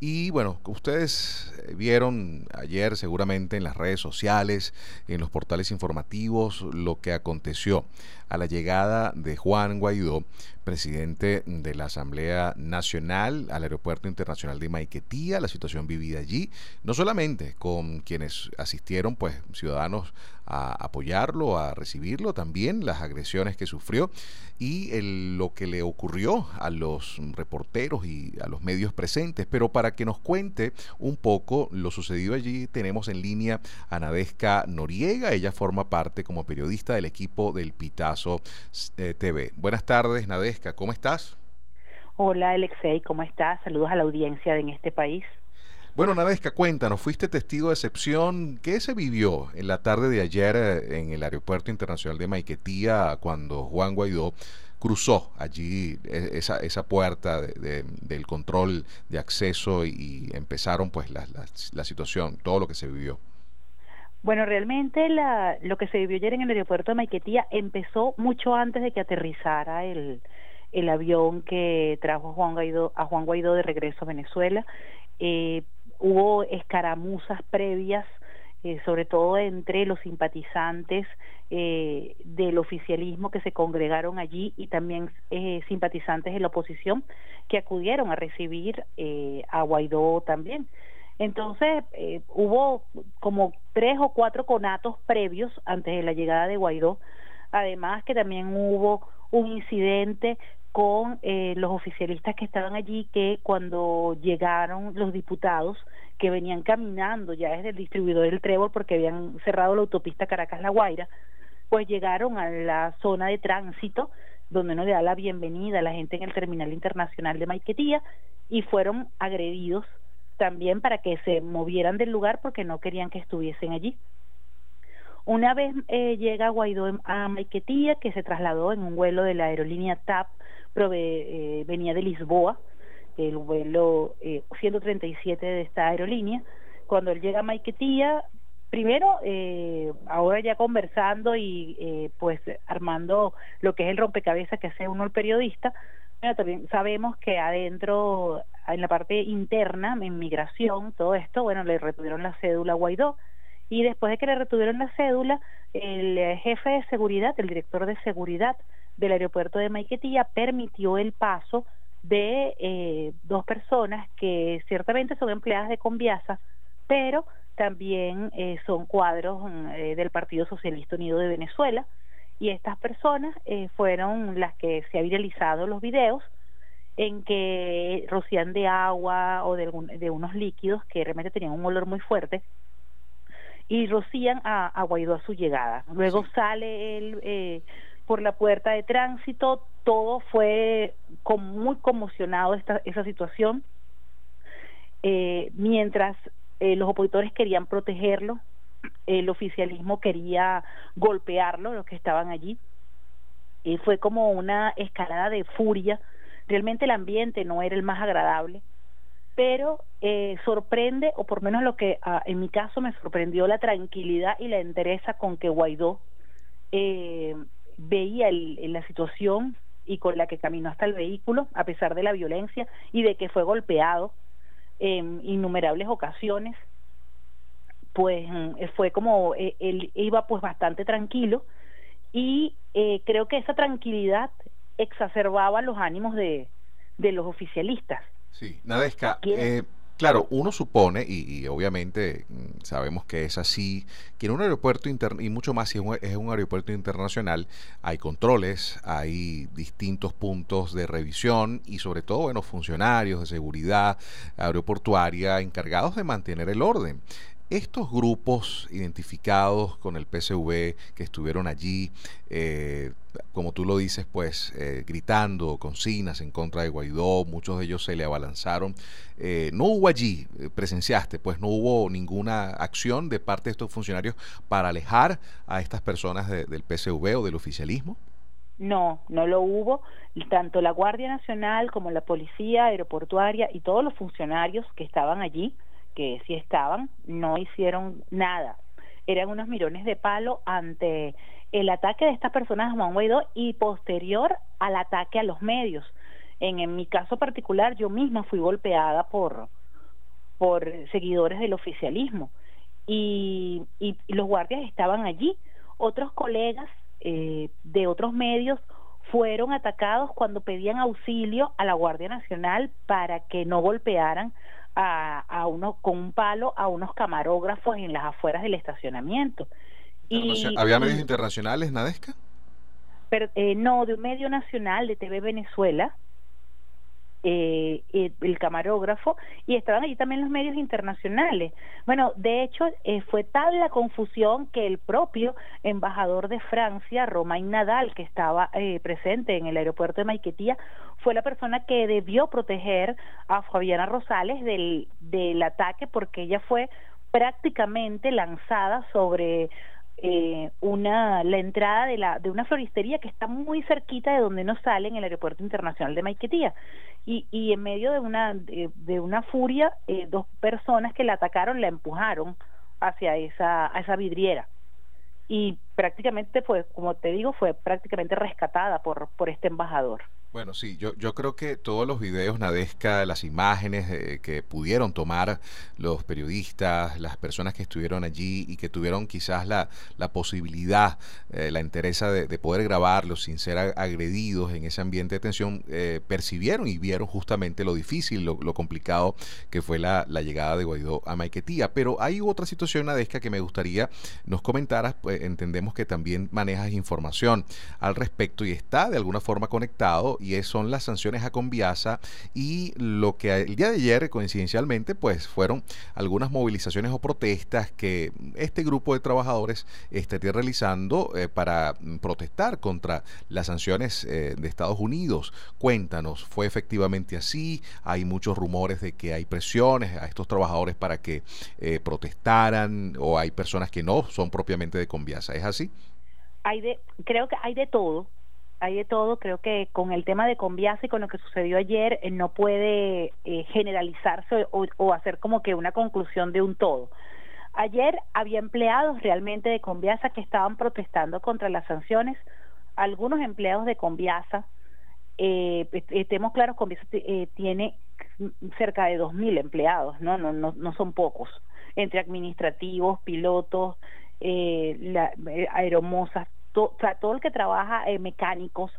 Y bueno, ustedes eh, vieron ayer seguramente en las redes sociales, en los portales informativos, lo que aconteció a la llegada de Juan Guaidó, presidente de la Asamblea Nacional, al Aeropuerto Internacional de Maiquetía, la situación vivida allí, no solamente con quienes asistieron, pues ciudadanos a apoyarlo, a recibirlo, también las agresiones que sufrió y lo que le ocurrió a los reporteros y a los medios presentes. Pero para que nos cuente un poco lo sucedido allí, tenemos en línea a Nadesca Noriega. Ella forma parte como periodista del equipo del Pitazo eh, TV. Buenas tardes, Nadesca, ¿cómo estás? Hola, Alexei, ¿cómo estás? Saludos a la audiencia en este país. Bueno, Nadesca, cuéntanos, fuiste testigo de excepción. ¿Qué se vivió en la tarde de ayer eh, en el Aeropuerto Internacional de Maiquetía cuando Juan Guaidó cruzó allí e, esa, esa puerta del control de acceso y, empezaron pues la, la, situación, todo lo que se vivió? Bueno, realmente la, lo que se vivió ayer en el aeropuerto de Maiquetía empezó mucho antes de que aterrizara el, avión que trajo a Juan Guaidó, a Juan Guaidó de regreso a Venezuela. Eh, hubo escaramuzas previas, eh, sobre todo entre los simpatizantes eh, del oficialismo que se congregaron allí y también eh, simpatizantes de la oposición que acudieron a recibir a Guaidó también. Entonces hubo como tres o cuatro conatos previos antes de la llegada de Guaidó, además que también hubo un incidente con eh, los oficialistas que estaban allí que cuando llegaron los diputados que venían caminando ya desde el distribuidor del Trébol porque habían cerrado la autopista Caracas-La Guaira, pues llegaron a la zona de tránsito donde uno le da la bienvenida a la gente en el terminal internacional de Maiquetía y fueron agredidos también para que se movieran del lugar porque no querían que estuviesen allí. Una vez eh, llega Guaidó a Maiquetía, que se trasladó en un vuelo de la aerolínea TAP eh, venía de Lisboa, el vuelo eh, 137 de esta aerolínea. Cuando él llega a Maiquetía, primero, eh, ahora ya conversando y eh, pues armando lo que es el rompecabezas que hace uno el periodista, también sabemos que adentro, en la parte interna, en migración, todo esto, bueno, le retuvieron la cédula a Guaidó, y después de que le retuvieron la cédula, el jefe de seguridad, el director de seguridad del aeropuerto de Maiquetía permitió el paso de eh, dos personas que ciertamente son empleadas de Conviasa, pero también eh, son cuadros eh, del Partido Socialista Unido de Venezuela y estas personas fueron las que se ha viralizado los videos en que rocían de agua o de, de unos líquidos que realmente tenían un olor muy fuerte y rocían a, a Guaidó a su llegada. Luego sale el por la puerta de tránsito, todo fue muy conmocionado esta, esa situación, eh, mientras eh, los opositores querían protegerlo, el oficialismo quería golpearlo, los que estaban allí, y fue como una escalada de furia, realmente el ambiente no era el más agradable, pero eh, sorprende, o por menos lo que ah, en mi caso me sorprendió, la tranquilidad y la entereza con que Guaidó eh, veía el, la situación y con la que caminó hasta el vehículo, a pesar de la violencia y de que fue golpeado en innumerables ocasiones, pues mm, fue como eh, él iba pues bastante tranquilo y eh, creo que esa tranquilidad exacerbaba los ánimos de, de los oficialistas. Sí, Nadesca, eh, Claro, uno supone, y, obviamente mm, sabemos que es así, que en un aeropuerto interno, y mucho más si es un, aeropuerto internacional, hay controles, hay distintos puntos de revisión y sobre todo, bueno, funcionarios de seguridad aeroportuaria encargados de mantener el orden. Estos grupos identificados con el PSV que estuvieron allí, eh, como tú lo dices, pues eh, gritando consignas en contra de Guaidó, muchos de ellos se le abalanzaron. Eh, no hubo allí, presenciaste, pues no hubo ninguna acción de parte de estos funcionarios para alejar a estas personas del PSV o del oficialismo. No, no lo hubo. Tanto la Guardia Nacional como la Policía Aeroportuaria y todos los funcionarios que estaban allí que sí estaban, no hicieron nada. Eran unos mirones de palo ante el ataque de estas personas a Juan Guaidó y posterior al ataque a los medios. En, mi caso particular, yo misma fui golpeada por, por seguidores del oficialismo y, y, los guardias estaban allí. Otros colegas eh, de otros medios fueron atacados cuando pedían auxilio a la Guardia Nacional para que no golpearan a, a uno con un palo a unos camarógrafos en las afueras del estacionamiento. Y, ¿Había medios internacionales, Nadesca? Pero, eh, no, de un medio nacional de TV Venezuela, eh, el camarógrafo y estaban allí también los medios internacionales. Bueno, de hecho eh, fue tal la confusión que el propio embajador de Francia, Romain Nadal, que estaba eh, presente en el aeropuerto de Maiquetía, fue la persona que debió proteger a Fabiana Rosales del, del ataque porque ella fue prácticamente lanzada sobre eh, una la entrada de la de una floristería que está muy cerquita de donde nos sale en el aeropuerto internacional de Maiquetía. Y, y en medio de una de, una furia eh, dos personas que la atacaron la empujaron hacia esa a esa vidriera. Y prácticamente fue como te digo fue prácticamente rescatada por por este embajador bueno, sí, yo, yo creo que todos los videos, Nadesca, las imágenes que pudieron tomar los periodistas, las personas que estuvieron allí y que tuvieron quizás la, la posibilidad, eh, la interesa de, poder grabarlos sin ser agredidos en ese ambiente de tensión, eh, percibieron y vieron justamente lo difícil, lo, complicado que fue la, la, llegada de Guaidó a Maiquetía. Pero hay otra situación, Nadesca, que me gustaría nos comentaras, pues entendemos que también manejas información al respecto y está de alguna forma conectado y son las sanciones a Conviasa y lo que el día de ayer coincidencialmente pues fueron algunas movilizaciones o protestas que este grupo de trabajadores estaría realizando eh, para protestar contra las sanciones eh, de Estados Unidos. Cuéntanos, ¿fue efectivamente así? Hay muchos rumores de que hay presiones a estos trabajadores para que eh, protestaran o hay personas que no son propiamente de Conviasa. ¿Es así? Hay de, creo que hay de todo hay de todo. Creo que con el tema de Conviasa y con lo que sucedió ayer eh, no puede eh, generalizarse o, hacer como que una conclusión de un todo. Ayer había empleados realmente de Conviasa que estaban protestando contra las sanciones. Algunos empleados de Conviasa, eh, estemos claros, Conviasa eh, tiene cerca de 2.000 empleados, ¿no? No, no, no son pocos, entre administrativos, pilotos, eh, la, aeromosas, o sea, todo el que trabaja eh, mecánicos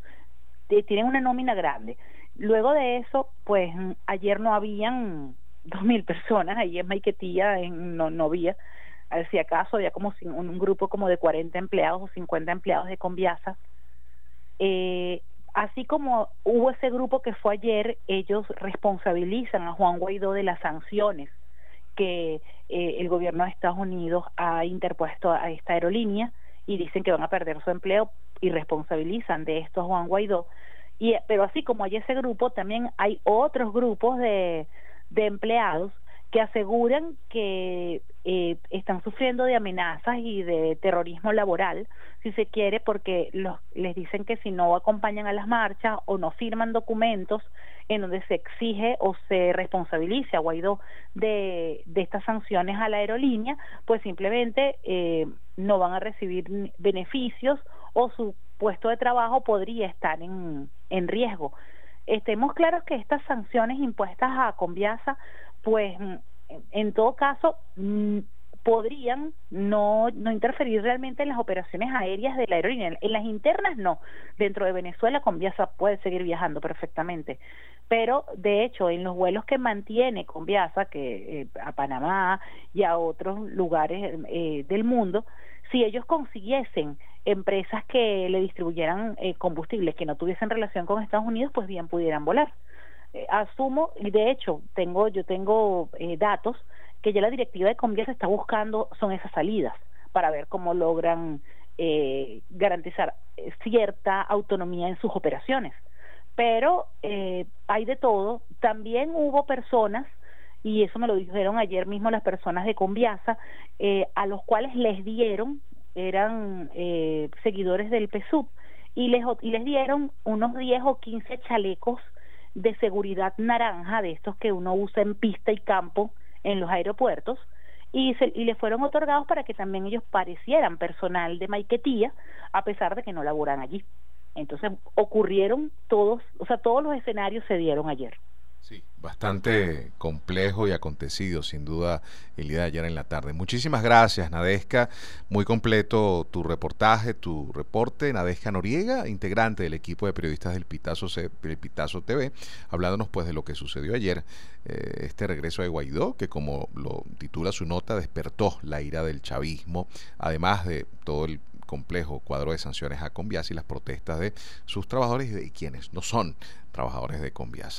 tienen una nómina grande. Luego de eso, pues ayer no habían dos mil personas, ahí en Maiquetía en, no, no había, si acaso había como un, grupo como de 40 empleados o 50 empleados de Conviasa. Eh, así como hubo ese grupo que fue ayer, ellos responsabilizan a Juan Guaidó de las sanciones que eh, el gobierno de Estados Unidos ha interpuesto a esta aerolínea y dicen que van a perder su empleo y responsabilizan de esto a Juan Guaidó. Y, pero así como hay ese grupo, también hay otros grupos de, de empleados que aseguran que eh, están sufriendo de amenazas y de terrorismo laboral, si se quiere, porque los, les dicen que si no acompañan a las marchas o no firman documentos en donde se exige o se responsabilice a Guaidó de, estas sanciones a la aerolínea, pues simplemente eh, no van a recibir beneficios o su puesto de trabajo podría estar en, riesgo. Estemos claros que estas sanciones impuestas a Conviasa pues en todo caso mm, podrían no, no interferir realmente en las operaciones aéreas de la aerolínea. En las internas no. Dentro de Venezuela Conviasa puede seguir viajando perfectamente. Pero de hecho en los vuelos que mantiene Conviasa, que eh, a Panamá y a otros lugares eh, del mundo, si ellos consiguiesen empresas que le distribuyeran eh, combustibles que no tuviesen relación con Estados Unidos, pues bien pudieran volar. Eh, asumo, y de hecho tengo, yo tengo eh, datos que ya la directiva de Conviasa está buscando son esas salidas para ver cómo logran eh, garantizar cierta autonomía en sus operaciones. Pero hay de todo. También hubo personas y eso me lo dijeron ayer mismo las personas de Conviasa, a los cuales les dieron, eran seguidores del PSUV, y les, y les dieron unos 10 o 15 chalecos de seguridad naranja, de estos que uno usa en pista y campo en los aeropuertos, y, se, y le fueron otorgados para que también ellos parecieran personal de Maiquetía, a pesar de que no laboran allí. Entonces ocurrieron todos, o sea, todos los escenarios se dieron ayer. Sí, bastante complejo y acontecido, sin duda, el día de ayer en la tarde. Muchísimas gracias, Nadesca. Muy completo tu reportaje, tu reporte. Nadesca Noriega, integrante del equipo de periodistas del Pitazo, TV, hablándonos pues de lo que sucedió ayer, eh, este regreso de Guaidó, que como lo titula su nota, despertó la ira del chavismo, además de todo el complejo cuadro de sanciones a Conviasa y las protestas de sus trabajadores y de quienes no son trabajadores de Conviasa.